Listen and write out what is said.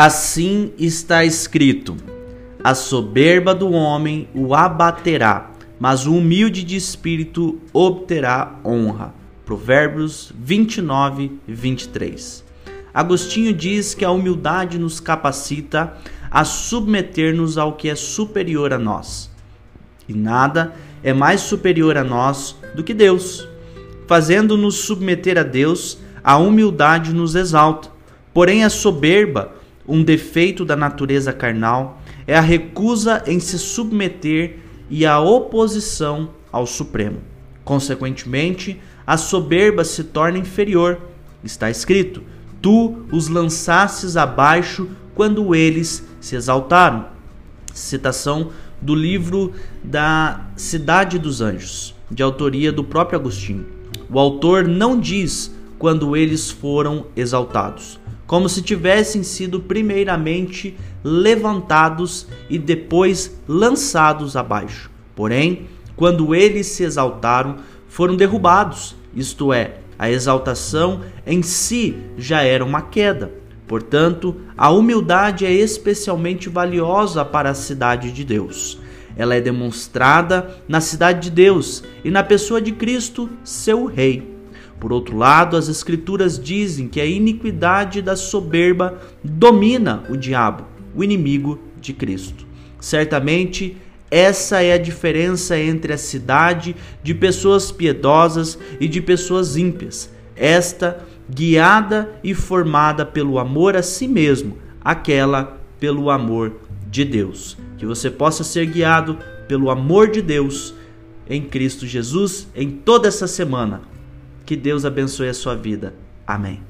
Assim está escrito: a soberba do homem o abaterá, mas o humilde de espírito obterá honra. Provérbios 29, 23. Agostinho diz que a humildade nos capacita a submeter-nos ao que é superior a nós. E nada é mais superior a nós do que Deus. Fazendo-nos submeter a Deus, a humildade nos exalta. Porém, a soberba, um defeito da natureza carnal, é a recusa em se submeter e a oposição ao Supremo. Consequentemente, a soberba se torna inferior. Está escrito: Tu os lançastes abaixo quando eles se exaltaram. Citação do livro da Cidade dos Anjos, de autoria do próprio Agostinho. O autor não diz quando eles foram exaltados, como se tivessem sido primeiramente levantados e depois lançados abaixo. Porém, quando eles se exaltaram, foram derrubados, isto é, a exaltação em si já era uma queda. Portanto, a humildade é especialmente valiosa para a cidade de Deus. Ela é demonstrada na cidade de Deus e na pessoa de Cristo, seu Rei. Por outro lado, as Escrituras dizem que a iniquidade da soberba domina o diabo, o inimigo de Cristo. Certamente, essa é a diferença entre a cidade de pessoas piedosas e de pessoas ímpias. Esta guiada e formada pelo amor a si mesmo, aquela pelo amor de Deus. Que você possa ser guiado pelo amor de Deus em Cristo Jesus em toda essa semana. Que Deus abençoe a sua vida. Amém.